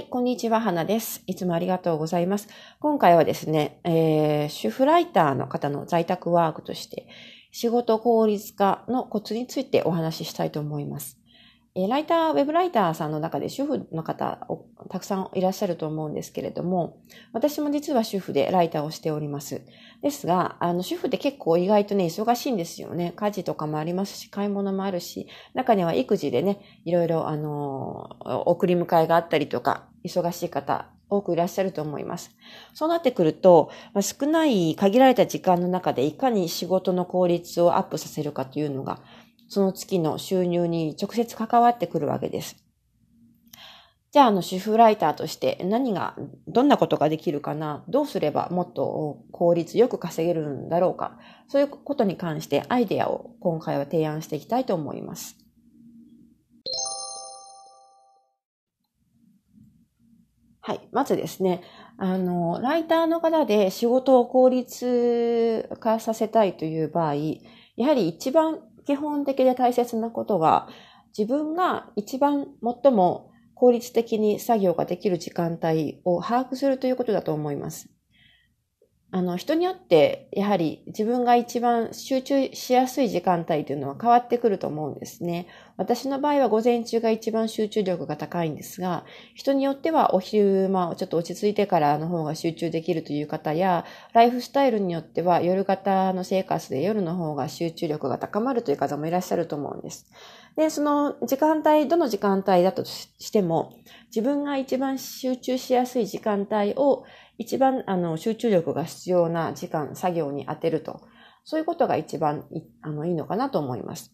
はい、こんにちは、花です。いつもありがとうございます。今回はですね、えー、主婦ライターの方の在宅ワークとして、仕事効率化のコツについてお話ししたいと思います。えライター、ウェブライターさんの中で主婦の方たくさんいらっしゃると思うんですけれども、私も実は主婦でライターをしております。ですが、あの、主婦って結構意外とね、忙しいんですよね。家事とかもありますし、買い物もあるし、中には育児でね、いろいろ、あの、送り迎えがあったりとか、忙しい方、多くいらっしゃると思います。そうなってくると、まあ、少ない限られた時間の中でいかに仕事の効率をアップさせるかというのがその月の収入に直接関わってくるわけです。じゃあ、あの、主婦ライターとして何が、どんなことができるかな？どうすればもっと効率よく稼げるんだろうか？そういうことに関してアイデアを今回は提案していきたいと思います。はい。まずですね、あの、ライターの方で仕事を効率化させたいという場合、やはり一番基本的で大切なことは、自分が一番最も効率的に作業ができる時間帯を把握するということだと思います。あの、人によって、やはり自分が一番集中しやすい時間帯というのは変わってくると思うんですね。私の場合は午前中が一番集中力が高いんですが、人によってはお昼間、ちょっと落ち着いてからの方が集中できるという方や、ライフスタイルによっては夜型の生活で夜の方が集中力が高まるという方もいらっしゃると思うんです。で、その時間帯、どの時間帯だとしても、自分が一番集中しやすい時間帯を一番あの集中力が必要な時間、作業に当てると。そういうことが一番いあのいいのかなと思います。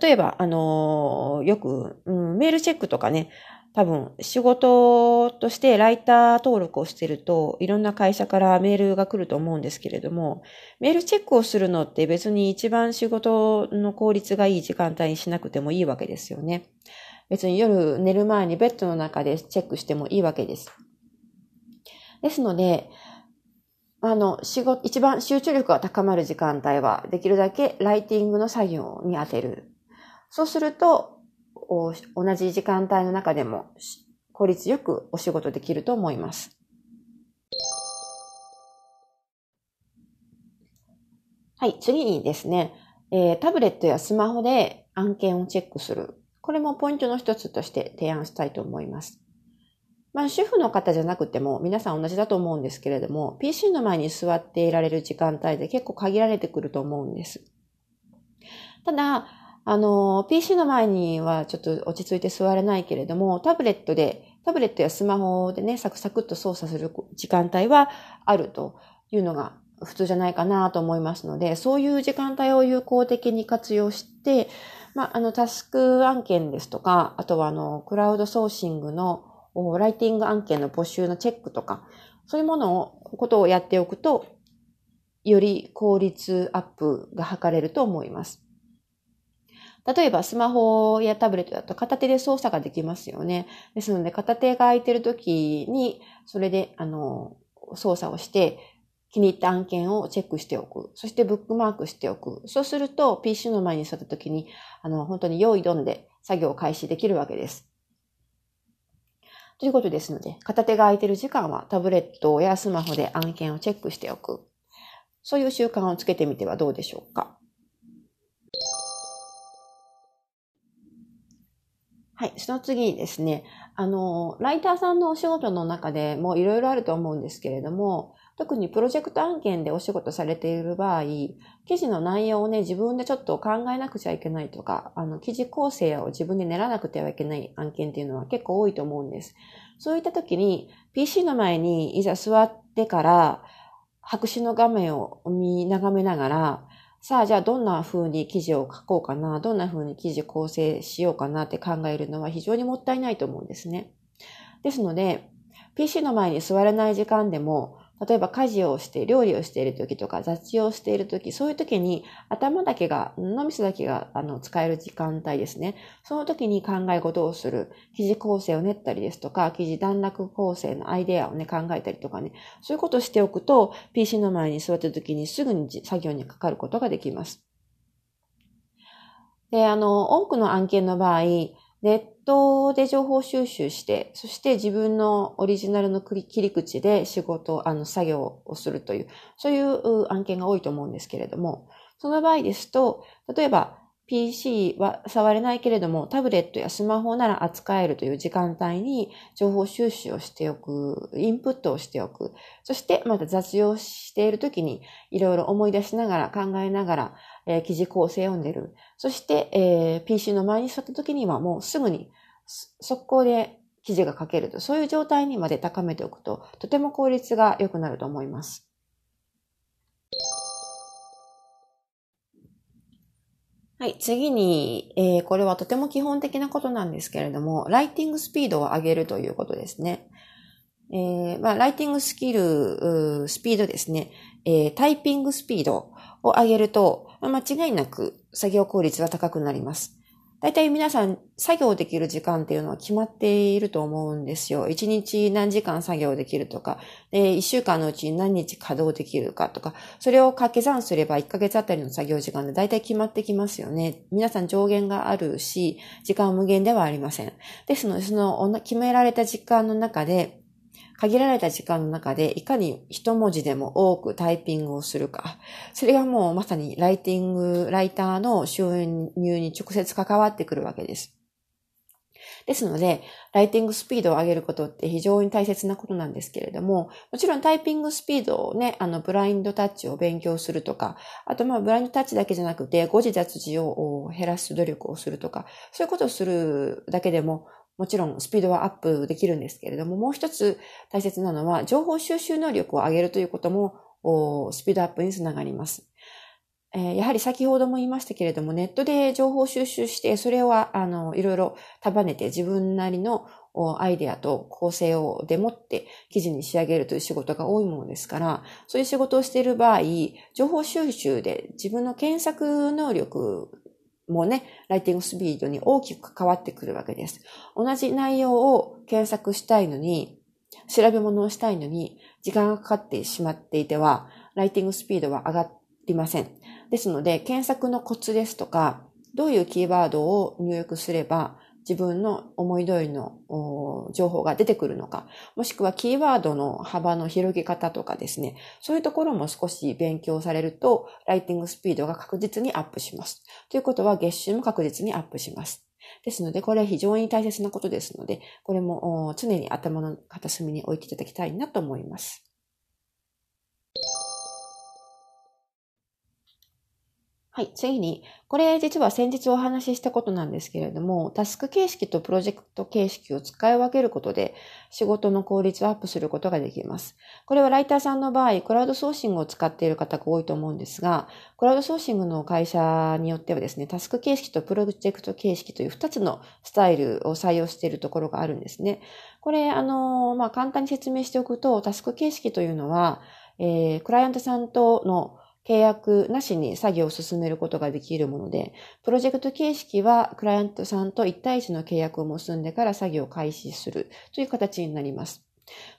例えば、あのよく、うん、メールチェックとかね、多分仕事としてライター登録をしてるといろんな会社からメールが来ると思うんですけれども、メールチェックをするのって別に一番仕事の効率がいい時間帯にしなくてもいいわけですよね。別に夜寝る前にベッドの中でチェックしてもいいわけです。ですので、あの、仕事、一番集中力が高まる時間帯は、できるだけライティングの作業に当てる。そうすると、同じ時間帯の中でも効率よくお仕事できると思います。はい、次にですね、えー、タブレットやスマホで案件をチェックする。これもポイントの一つとして提案したいと思います。まあ、主婦の方じゃなくても皆さん同じだと思うんですけれども、PC の前に座っていられる時間帯で結構限られてくると思うんです。ただ、あの、PC の前にはちょっと落ち着いて座れないけれども、タブレットで、タブレットやスマホでね、サクサクっと操作する時間帯はあるというのが普通じゃないかなと思いますので、そういう時間帯を有効的に活用して、まあ、あの、タスク案件ですとか、あとはあの、クラウドソーシングのライティング案件の募集のチェックとか、そういうものを、ことをやっておくと、より効率アップが図れると思います。例えばスマホやタブレットだと片手で操作ができますよね。ですので片手が空いてる時にそれであの操作をして気に入った案件をチェックしておく。そしてブックマークしておく。そうすると PC の前に座った時にあの本当に用意どんで作業を開始できるわけです。ということですので、片手が空いてる時間はタブレットやスマホで案件をチェックしておく。そういう習慣をつけてみてはどうでしょうか？はい。その次にですね、あの、ライターさんのお仕事の中でもいろいろあると思うんですけれども、特にプロジェクト案件でお仕事されている場合、記事の内容をね、自分でちょっと考えなくちゃいけないとか、あの、記事構成を自分で練らなくてはいけない案件っていうのは結構多いと思うんです。そういった時に、PC の前にいざ座ってから、白紙の画面を見眺めながら、さあ、じゃあどんな風に記事を書こうかな、どんな風に記事構成しようかなって考えるのは非常にもったいないと思うんですね。ですので、PC の前に座れない時間でも、例えば家事をして、料理をしている時とか雑誌をしている時、そういう時に頭だけが、脳みそだけがあの使える時間帯ですね。その時に考え事をする、記事構成を練ったりですとか、記事段落構成のアイデアをね、考えたりとかね、そういうことをしておくと、PC の前に座った時にすぐに作業にかかることができます。で、あの、多くの案件の場合、ネットで情報収集して、そして自分のオリジナルの切り口で仕事、あの、作業をするという、そういう案件が多いと思うんですけれども、その場合ですと、例えば PC は触れないけれども、タブレットやスマホなら扱えるという時間帯に情報収集をしておく、インプットをしておく。そしてまた雑用しているときにいろいろ思い出しながら考えながら、えー、記事構成を読んでる。そして、えー、PC の前に座ったときにはもうすぐに速攻で記事が書けると、そういう状態にまで高めておくと、とても効率が良くなると思います。はい。次に、えー、これはとても基本的なことなんですけれども、ライティングスピードを上げるということですね。えー、まあ、ライティングスキル、スピードですね。えー、タイピングスピードを上げると、間違いなく作業効率は高くなります。大体皆さん作業できる時間っていうのは決まっていると思うんですよ。一日何時間作業できるとか、一週間のうちに何日稼働できるかとか、それを掛け算すれば1ヶ月あたりの作業時間で大体決まってきますよね。皆さん上限があるし、時間は無限ではありません。ですので、その決められた時間の中で、限られた時間の中でいかに一文字でも多くタイピングをするか。それがもうまさにライティング、ライターの収入に直接関わってくるわけです。ですので、ライティングスピードを上げることって非常に大切なことなんですけれども、もちろんタイピングスピードをね、あの、ブラインドタッチを勉強するとか、あとまあ、ブラインドタッチだけじゃなくて、誤字脱字を減らす努力をするとか、そういうことをするだけでも、もちろんスピードはアップできるんですけれども、もう一つ大切なのは、情報収集能力を上げるということも、スピードアップにつながります。えやはり先ほども言いましたけれども、ネットで情報収集して、それをあの、いろいろ束ねて自分なりのアイデアと構成をでもって記事に仕上げるという仕事が多いものですから、そういう仕事をしている場合、情報収集で自分の検索能力もね、ライティングスピードに大きく関わってくるわけです。同じ内容を検索したいのに、調べ物をしたいのに、時間がかかってしまっていては、ライティングスピードは上がりません。ですので、検索のコツですとか、どういうキーワードを入力すれば、自分の思い通りの情報が出てくるのか、もしくはキーワードの幅の広げ方とかですね、そういうところも少し勉強されると、ライティングスピードが確実にアップします。ということは月収も確実にアップします。ですので、これは非常に大切なことですので、これも常に頭の片隅に置いていただきたいなと思います。はい、次に、これ実は先日お話ししたことなんですけれども、タスク形式とプロジェクト形式を使い分けることで仕事の効率をアップすることができます。これはライターさんの場合、クラウドソーシングを使っている方が多いと思うんですが、クラウドソーシングの会社によってはですね、タスク形式とプロジェクト形式という2つのスタイルを採用しているところがあるんですね。これ、あの、まあ、簡単に説明しておくと、タスク形式というのは、えー、クライアントさんとの契約なしに作業を進めることができるもので、プロジェクト形式はクライアントさんと1対1の契約を結んでから作業を開始するという形になります。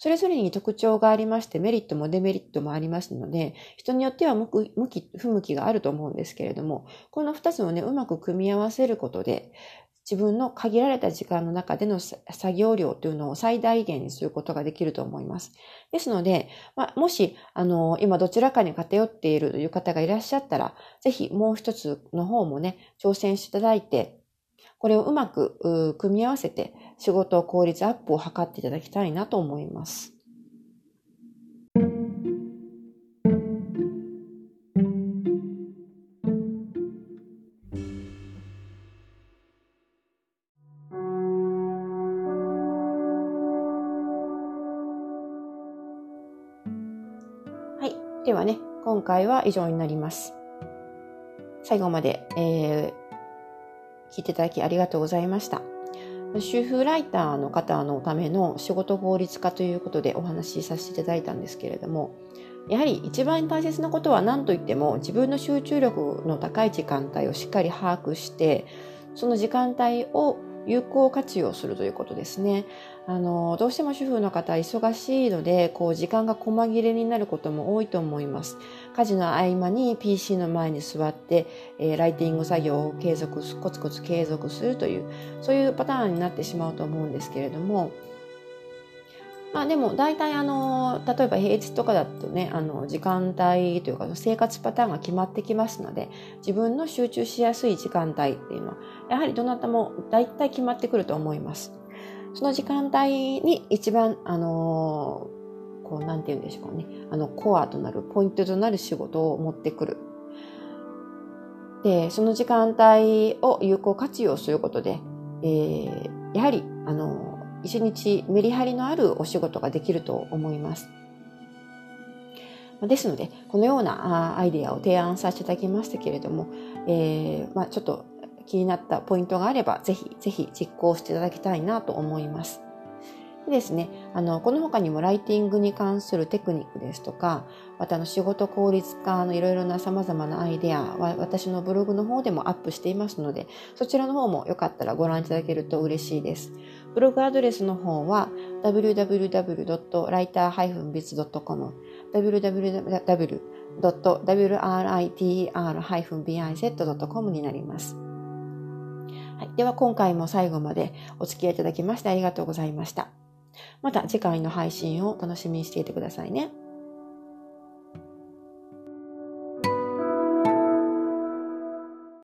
それぞれに特徴がありまして、メリットもデメリットもありますので、人によっては向き、不向きがあると思うんですけれども、この2つをね、うまく組み合わせることで、自分の限られた時間の中での作業量というのを最大限にすることができると思います。ですので、まあ、もし、あの、今どちらかに偏っているという方がいらっしゃったら、ぜひもう一つの方もね、挑戦していただいて、これをうまく組み合わせて仕事効率アップを図っていただきたいなと思います。ではね、今回は以上になります。最後まで、えー、聞いていただきありがとうございました。主婦ライターの方のための仕事効率化ということでお話しさせていただいたんですけれども、やはり一番大切なことは何といっても自分の集中力の高い時間帯をしっかり把握して、その時間帯を有効活用するということですね。あの、どうしても主婦の方忙しいので、こう、時間が細切れになることも多いと思います。家事の合間に PC の前に座って、えー、ライティング作業を継続、コツコツ継続するという、そういうパターンになってしまうと思うんですけれども、まあでも大体あの、例えば平日とかだとね、あの、時間帯というか生活パターンが決まってきますので、自分の集中しやすい時間帯っていうのは、やはりどなたも大体決まってくると思います。その時間帯に一番、あのこう、なんて言うんでしょうかね。あの、コアとなる、ポイントとなる仕事を持ってくる。で、その時間帯を有効活用することで、えー、やはり、あの一日メリハリのあるお仕事ができると思います。ですので、このようなアイデアを提案させていただきましたけれども、えー、まあ、ちょっと気になったポイントがあれば、ぜひ、ぜひ実行していただきたいなと思います。でですね、あの、この他にもライティングに関するテクニックですとか、またの仕事効率化のいろいろな様々なアイデアは私のブログの方でもアップしていますので、そちらの方もよかったらご覧いただけると嬉しいです。ブログアドレスの方は www.writer-biz.com www.writer-biz.com になります。はい、では今回も最後までお付き合いいただきましてありがとうございました。また次回の配信を楽しみにしていてくださいね。